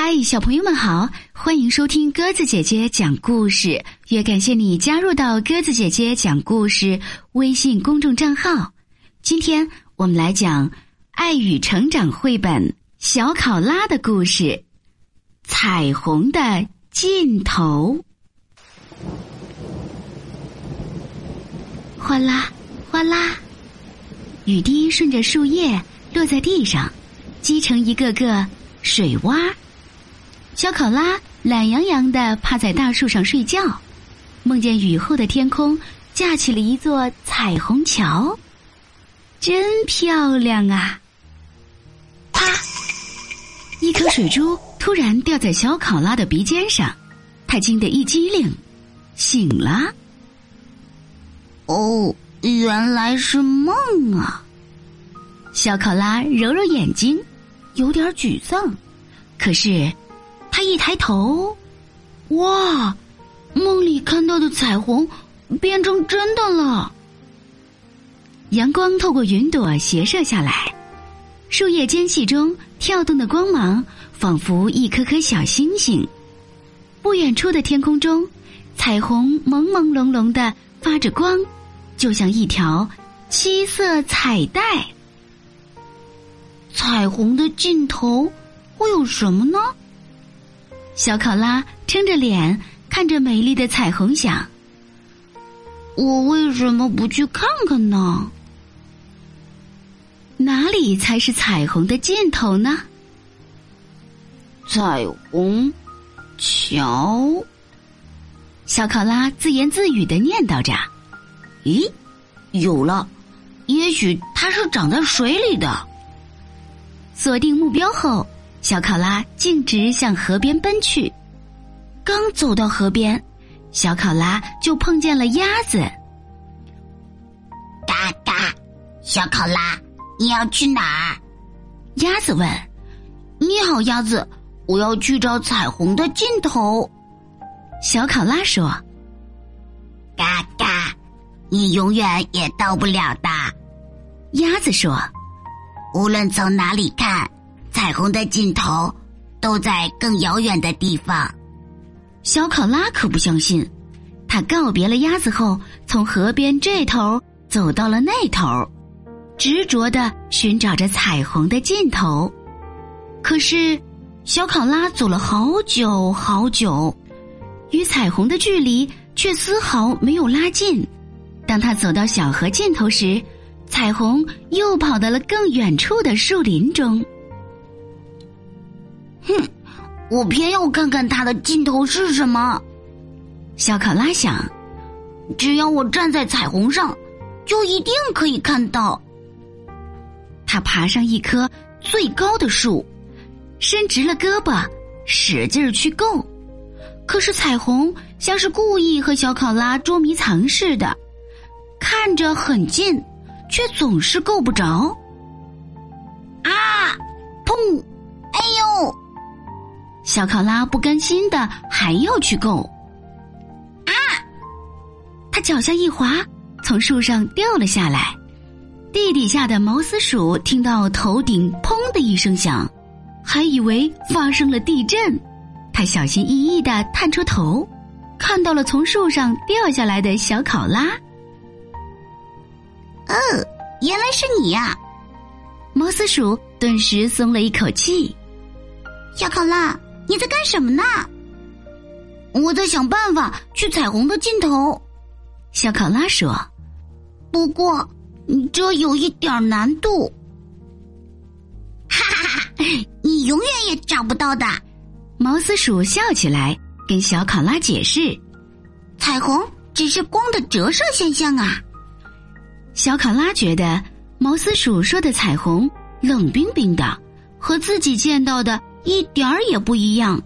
嗨，小朋友们好，欢迎收听鸽子姐姐讲故事。也感谢你加入到鸽子姐姐讲故事微信公众账号。今天我们来讲爱与成长绘本《小考拉的故事》——彩虹的尽头。哗啦哗啦，雨滴顺着树叶落在地上，积成一个个水洼。小考拉懒洋洋的趴在大树上睡觉，梦见雨后的天空架起了一座彩虹桥，真漂亮啊！啪！一颗水珠突然掉在小考拉的鼻尖上，他惊得一激灵，醒了。哦，原来是梦啊！小考拉揉揉眼睛，有点沮丧，可是。他一抬头，哇！梦里看到的彩虹变成真的了。阳光透过云朵斜射下来，树叶间隙中跳动的光芒仿佛一颗颗小星星。不远处的天空中，彩虹朦朦胧胧的发着光，就像一条七色彩带。彩虹的尽头会有什么呢？小考拉撑着脸看着美丽的彩虹，想：“我为什么不去看看呢？哪里才是彩虹的尽头呢？”彩虹桥，小考拉自言自语的念叨着：“咦，有了！也许它是长在水里的。”锁定目标后。小考拉径直向河边奔去，刚走到河边，小考拉就碰见了鸭子。嘎嘎，小考拉，你要去哪儿？鸭子问。你好，鸭子，我要去找彩虹的尽头。小考拉说。嘎嘎，你永远也到不了的。鸭子说。无论从哪里看。彩虹的尽头都在更遥远的地方。小考拉可不相信，他告别了鸭子后，从河边这头走到了那头，执着的寻找着彩虹的尽头。可是，小考拉走了好久好久，与彩虹的距离却丝毫没有拉近。当他走到小河尽头时，彩虹又跑到了更远处的树林中。哼，我偏要看看它的尽头是什么。小考拉想，只要我站在彩虹上，就一定可以看到。他爬上一棵最高的树，伸直了胳膊，使劲儿去够。可是彩虹像是故意和小考拉捉迷藏似的，看着很近，却总是够不着。啊！砰！小考拉不甘心的还要去够，啊！他脚下一滑，从树上掉了下来。地底下的毛丝鼠听到头顶“砰”的一声响，还以为发生了地震。他小心翼翼的探出头，看到了从树上掉下来的小考拉。哦，原来是你呀！毛丝鼠顿时松了一口气。小考拉。你在干什么呢？我在想办法去彩虹的尽头。小考拉说：“不过这有一点难度。”哈哈哈！你永远也找不到的。毛丝鼠笑起来，跟小考拉解释：“彩虹只是光的折射现象啊。”小考拉觉得毛丝鼠说的彩虹冷冰冰的，和自己见到的。一点儿也不一样，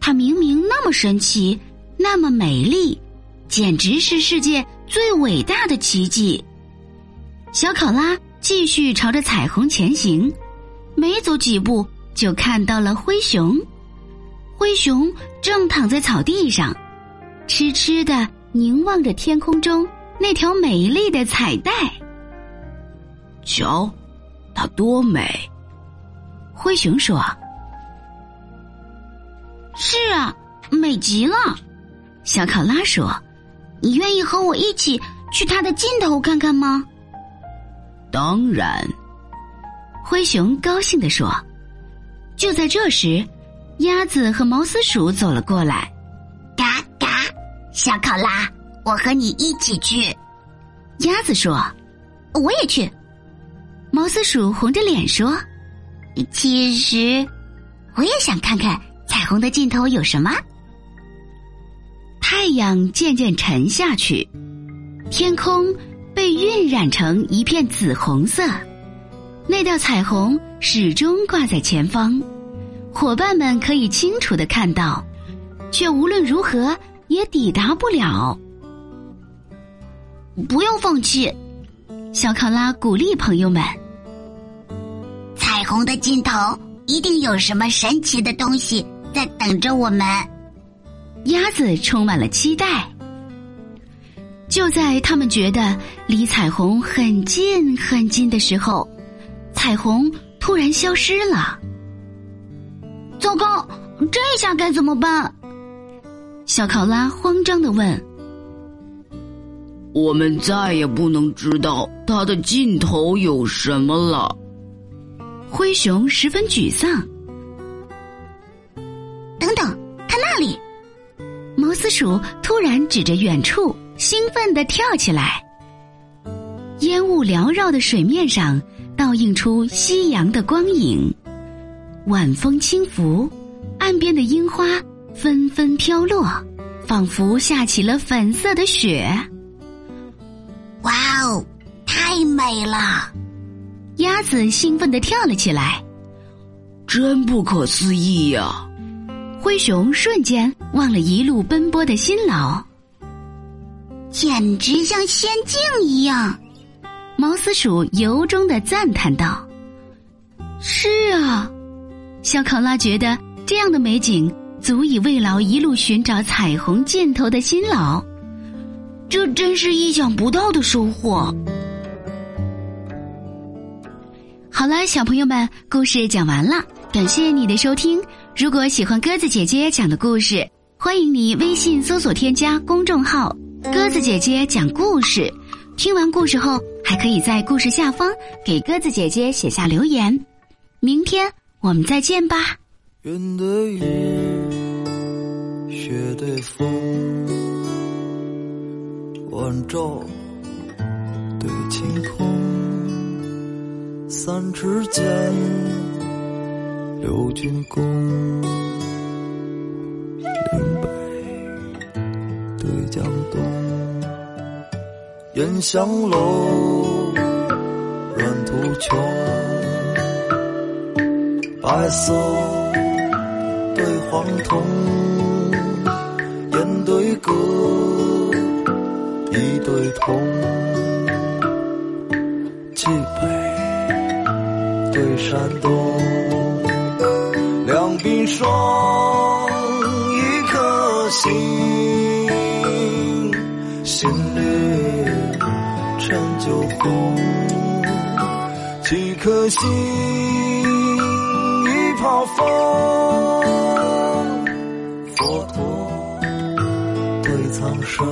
它明明那么神奇，那么美丽，简直是世界最伟大的奇迹。小考拉继续朝着彩虹前行，没走几步就看到了灰熊。灰熊正躺在草地上，痴痴的凝望着天空中那条美丽的彩带。瞧，它多美！灰熊说。美极了。小考拉说：“你愿意和我一起去它的尽头看看吗？”当然。灰熊高兴地说。就在这时，鸭子和毛丝鼠走了过来。嘎嘎，小考拉，我和你一起去。鸭子说：“我也去。”毛丝鼠红着脸说：“其实，我也想看看彩虹的尽头有什么。”太阳渐渐沉下去，天空被晕染成一片紫红色。那道彩虹始终挂在前方，伙伴们可以清楚的看到，却无论如何也抵达不了。不要放弃，小考拉鼓励朋友们。彩虹的尽头一定有什么神奇的东西在等着我们。鸭子充满了期待。就在他们觉得离彩虹很近很近的时候。彩虹突然消失了，糟糕！这下该怎么办？小考拉慌张的问。我们再也不能知道它的尽头有什么了。灰熊十分沮丧。鼠突然指着远处，兴奋地跳起来。烟雾缭绕的水面上。倒映出夕阳的光影，晚风轻拂，岸边的樱花纷纷飘落，仿佛下起了粉色的雪。哇哦，太美了！鸭子兴奋地跳了起来，真不可思议呀！灰熊瞬间忘了一路奔波的辛劳，简直像仙境一样。毛丝鼠由衷的赞叹道：“是啊，小考拉觉得这样的美景足以慰劳一路寻找彩虹尽头的辛劳。这真是意想不到的收获。”好了，小朋友们，故事讲完了，感谢你的收听。如果喜欢鸽子姐姐讲的故事，欢迎你微信搜索添加公众号“鸽子姐姐讲故事”。听完故事后，还可以在故事下方给鸽子姐姐写下留言。明天我们再见吧。云的雨，雪的风，晚照对晴空，三尺剑，六钧弓，岭北对江东。烟香楼，软土穷，白色对黄铜，烟对歌，一对铜，冀北对山东，冰霜，一颗心，心里。陈酒红，几颗心，一泡风。佛陀对苍生。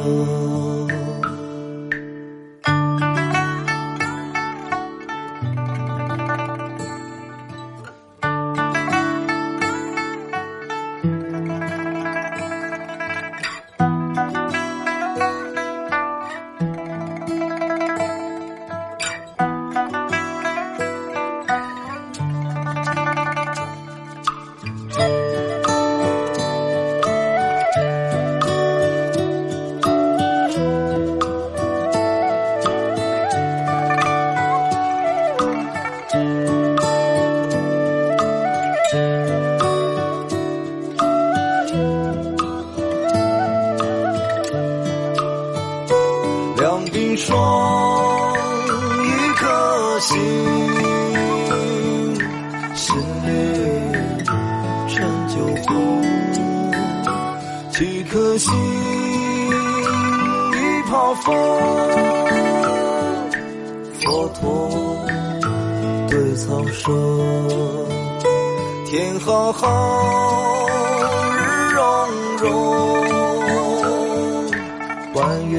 双一颗心，心里陈酒红，几颗心一泡风，佛陀对苍生，天好好日融。融。弯月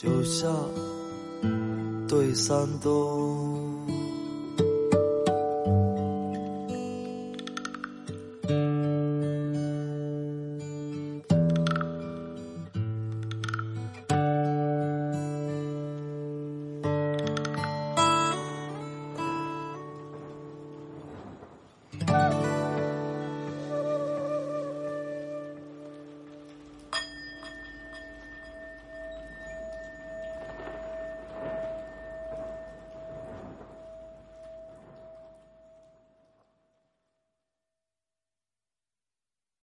就像对山东。